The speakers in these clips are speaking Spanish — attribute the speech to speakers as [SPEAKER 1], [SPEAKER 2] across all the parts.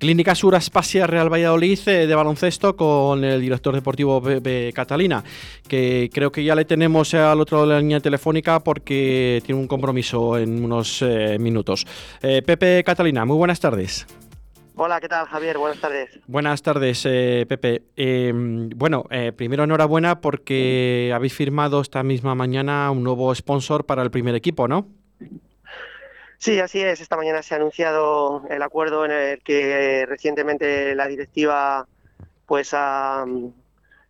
[SPEAKER 1] Clínica Sur Aspasia Real Valladolid eh, de baloncesto con el director deportivo Pepe Catalina, que creo que ya le tenemos al otro lado de la línea telefónica porque tiene un compromiso en unos eh, minutos. Eh, Pepe Catalina, muy buenas tardes.
[SPEAKER 2] Hola, ¿qué tal Javier? Buenas tardes.
[SPEAKER 1] Buenas tardes, Pepe. Em, bueno, primero enhorabuena porque habéis firmado esta misma mañana un nuevo sponsor para el primer equipo, ¿no?
[SPEAKER 2] Sí, así es. Esta mañana se ha anunciado el acuerdo en el que recientemente la directiva pues ha mm,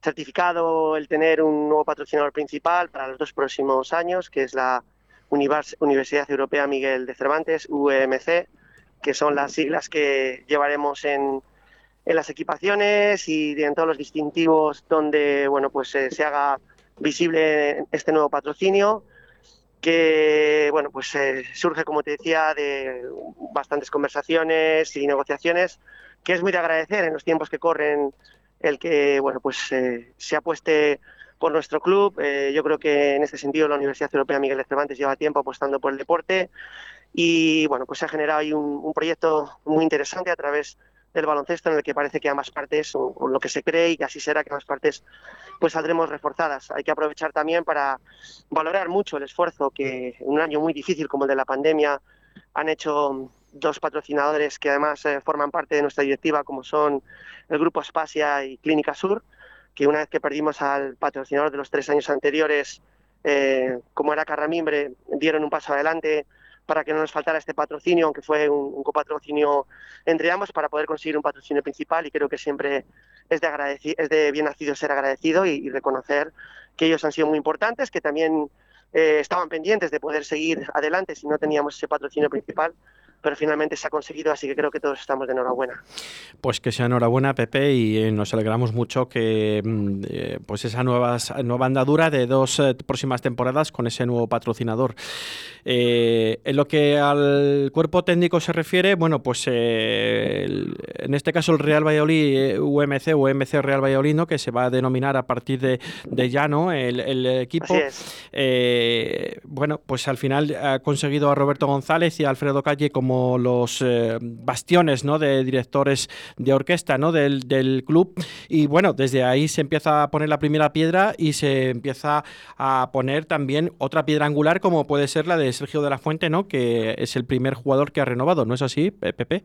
[SPEAKER 2] certificado el tener un nuevo patrocinador principal para los dos próximos años, que es la Universidad Europea Miguel de Cervantes, UEMC, que son las siglas que llevaremos en, en las equipaciones y en todos los distintivos donde bueno pues eh, se haga visible este nuevo patrocinio que bueno pues eh, surge como te decía de bastantes conversaciones y negociaciones que es muy de agradecer en los tiempos que corren el que bueno pues eh, se apueste por nuestro club. Eh, yo creo que en este sentido la Universidad Europea Miguel de Cervantes lleva tiempo apostando por el deporte y bueno pues se ha generado ahí un, un proyecto muy interesante a través del baloncesto en el que parece que ambas partes, o, lo que se cree y así será, que ambas partes pues saldremos reforzadas. Hay que aprovechar también para valorar mucho el esfuerzo que en un año muy difícil como el de la pandemia han hecho dos patrocinadores que además eh, forman parte de nuestra directiva, como son el Grupo Aspasia y Clínica Sur, que una vez que perdimos al patrocinador de los tres años anteriores, eh, como era Carramimbre, dieron un paso adelante para que no nos faltara este patrocinio, aunque fue un, copatrocinio entre ambos, para poder conseguir un patrocinio principal y creo que siempre es de, es de bien nacido ser agradecido y, reconocer que ellos han sido muy importantes, que también eh, estaban pendientes de poder seguir adelante si no teníamos ese patrocinio principal pero finalmente se ha conseguido, así que creo que todos estamos de enhorabuena.
[SPEAKER 1] Pues que sea enhorabuena, Pepe, y eh, nos alegramos mucho que mm, eh, pues esa nueva, nueva andadura de dos eh, próximas temporadas con ese nuevo patrocinador. en lo que al cuerpo técnico se refiere, bueno, pues en este caso el Real Valladolid UMC, UMC Real Valladolid, ¿no? que se va a denominar a partir de, de ya, ¿no? El, el equipo. bueno, pues al final ha conseguido a Roberto González y a Alfredo Calle como los eh, bastiones de directores de orquesta ¿no? del, del, club. Y bueno, desde ahí se empieza a poner la primera piedra y se empieza a poner también otra piedra angular como puede ser la de Sergio de la Fuente, ¿no? que es el primer jugador que ha renovado, ¿no es así, Pepe?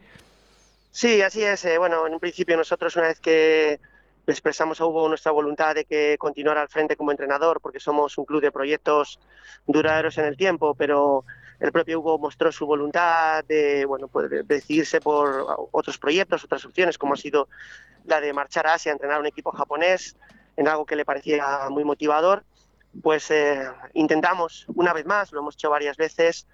[SPEAKER 2] Sí, así es. Eh, bueno, en un principio nosotros una vez que expresamos a Hugo nuestra voluntad de que continuara al frente como entrenador, porque somos un club de proyectos duraderos en el tiempo, pero el propio Hugo mostró su voluntad de, bueno, pues decidirse por otros proyectos, otras opciones, como ha sido la de marchar a Asia entrenar a un equipo japonés, en algo que le parecía muy motivador. Pues eh, intentamos una vez más, lo hemos hecho varias veces,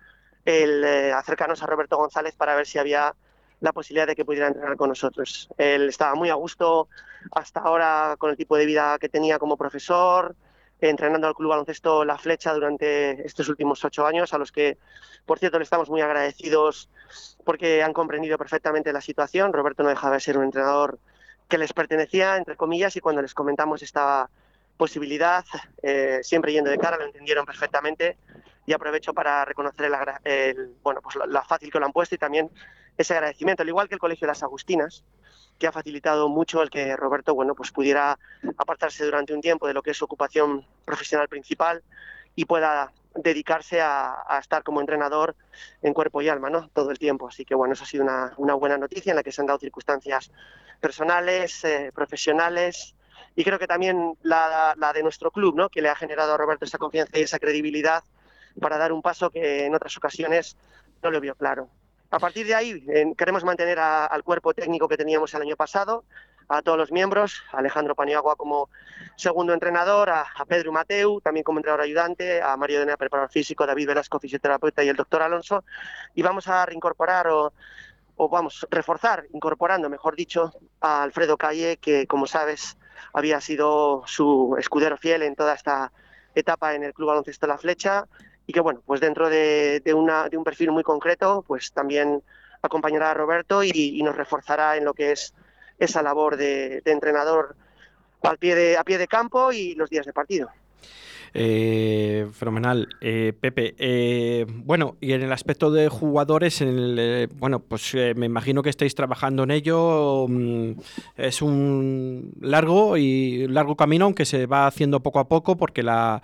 [SPEAKER 2] eh, acercarnos a Roberto González para ver si había la posibilidad de que pudiera entrenar con nosotros. Él estaba muy a gusto hasta ahora con el tipo de vida que tenía como profesor, entrenando al Club Baloncesto La Flecha durante estos últimos ocho años, a los que, por cierto, le estamos muy agradecidos porque han comprendido perfectamente la situación. Roberto no dejaba de ser un entrenador que les pertenecía, entre comillas, y cuando les comentamos esta posibilidad, eh, siempre yendo de cara, lo entendieron perfectamente y aprovecho para reconocer el, bueno, pues la, fácil que lo han puesto y también ese agradecimiento, al igual que el Colegio de las Agustinas, que ha facilitado mucho el que Roberto bueno, pues pudiera apartarse durante un tiempo de lo que es su ocupación profesional principal y pueda dedicarse a, estar como entrenador en cuerpo y alma, ¿no? Todo el tiempo. Así que bueno, eso ha sido una, buena noticia en la que se han dado circunstancias personales, eh, profesionales y creo que también la, la, de nuestro club, ¿no? Que le ha generado a Roberto esa confianza y esa credibilidad para dar un paso que en otras ocasiones no lo vio claro. A partir de ahí queremos mantener al cuerpo técnico que teníamos el año pasado, a todos los miembros, a Alejandro Paniagua como segundo entrenador, a, Pedro Mateu también como entrenador ayudante, a Mario Dena, preparador físico, David Velasco, fisioterapeuta y el doctor Alonso, y vamos a reincorporar o, o vamos, reforzar, incorporando, mejor dicho, a Alfredo Calle, que como sabes había sido su escudero fiel en toda esta etapa en el Club Baloncesto La Flecha y que bueno, pues dentro de, una, de un perfil muy concreto, pues también acompañará a Roberto y, nos reforzará en lo que es esa labor de, entrenador al pie de, a pie de campo y los días de partido.
[SPEAKER 1] Eh, fenomenal. Eh, Pepe, eh, bueno, y en el aspecto de jugadores, en bueno, pues me imagino que estáis trabajando en ello. Mm, es un largo y largo camino, aunque se va haciendo poco a poco, porque la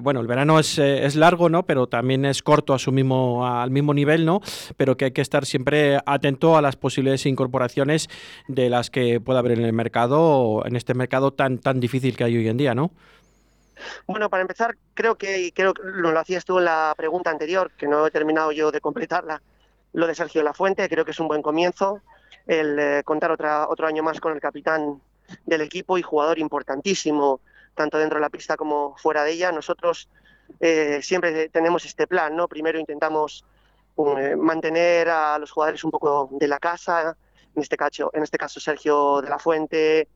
[SPEAKER 1] bueno, el verano es, es, largo, ¿no? Pero también es corto a su mismo, al mismo nivel, ¿no? Pero que hay que estar siempre atento a las posibles incorporaciones de las que pueda haber en el mercado, en este mercado tan, tan difícil que hay hoy en día, ¿no?
[SPEAKER 2] Bueno, para empezar, creo que, creo que lo, hacías tú en la pregunta anterior, que no he terminado yo de completarla, lo de Sergio Lafuente, creo que es un buen comienzo, el eh, contar otra, otro año más con el capitán del equipo y jugador importantísimo, tanto dentro de la pista como fuera de ella. Nosotros eh, siempre tenemos este plan, ¿no? Primero intentamos eh, mantener a los jugadores un poco de la casa, en este caso, en este caso Sergio de la Fuente,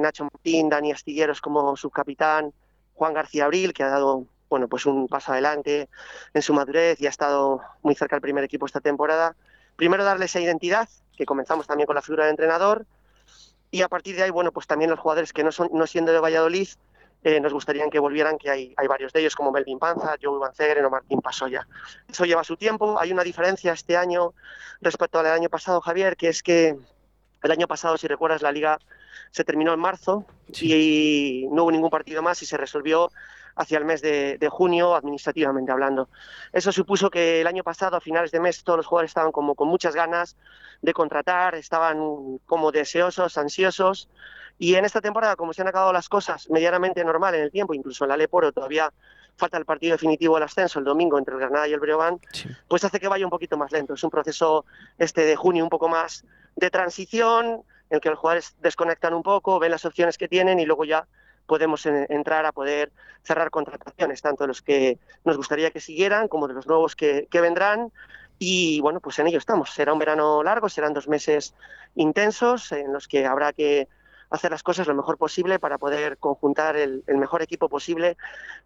[SPEAKER 2] Nacho Martín, Dani Astilleros como subcapitán, Juan García Abril, que ha dado bueno, pues un paso adelante en su madurez y ha estado muy cerca del primer equipo esta temporada. Primero darle esa identidad, que comenzamos también con la figura de entrenador, y a partir de ahí, bueno, pues también los jugadores que no son no siendo de Valladolid, eh, nos gustaría que volvieran, que hay, hay varios de ellos, como Melvin Panza, Joe Van o Martín Pasoya. Eso lleva su tiempo. Hay una diferencia este año respecto al año pasado, Javier, que es que el año pasado, si recuerdas, la liga se terminó en marzo y no hubo ningún partido más y se resolvió hacia el mes de, junio, administrativamente hablando. Eso supuso que el año pasado, a finales de mes, todos los jugadores estaban como con muchas ganas de contratar, estaban como deseosos, ansiosos. Y en esta temporada, como se han acabado las cosas medianamente normal en el tiempo, incluso en la Leporo todavía falta el partido definitivo del ascenso el domingo entre el Granada y el Breogán, pues hace que vaya un poquito más lento. Es un proceso este de junio un poco más de transición en el que los jugadores desconectan un poco, ven las opciones que tienen y luego ya podemos entrar a poder cerrar contrataciones, tanto de los que nos gustaría que siguieran como de los nuevos que, que vendrán. Y bueno, pues en ello estamos. Será un verano largo, serán dos meses intensos en los que habrá que hacer las cosas lo mejor posible para poder conjuntar el, mejor equipo posible,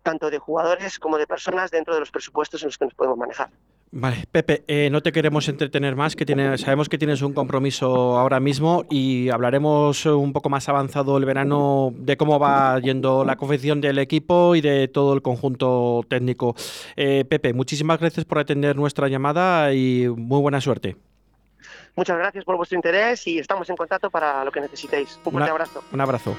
[SPEAKER 2] tanto de jugadores como de personas dentro de los presupuestos en los que nos podemos manejar.
[SPEAKER 1] Vale, Pepe, eh, no te queremos entretener más, que sabemos que tienes un compromiso ahora mismo y hablaremos un poco más avanzado el verano de cómo va yendo la confección del equipo y de todo el conjunto técnico. Eh, Pepe, muchísimas gracias por atender nuestra llamada y muy buena suerte.
[SPEAKER 2] Muchas gracias por vuestro interés y estamos en contacto para lo que necesitéis. Un fuerte abrazo.
[SPEAKER 1] Un abrazo.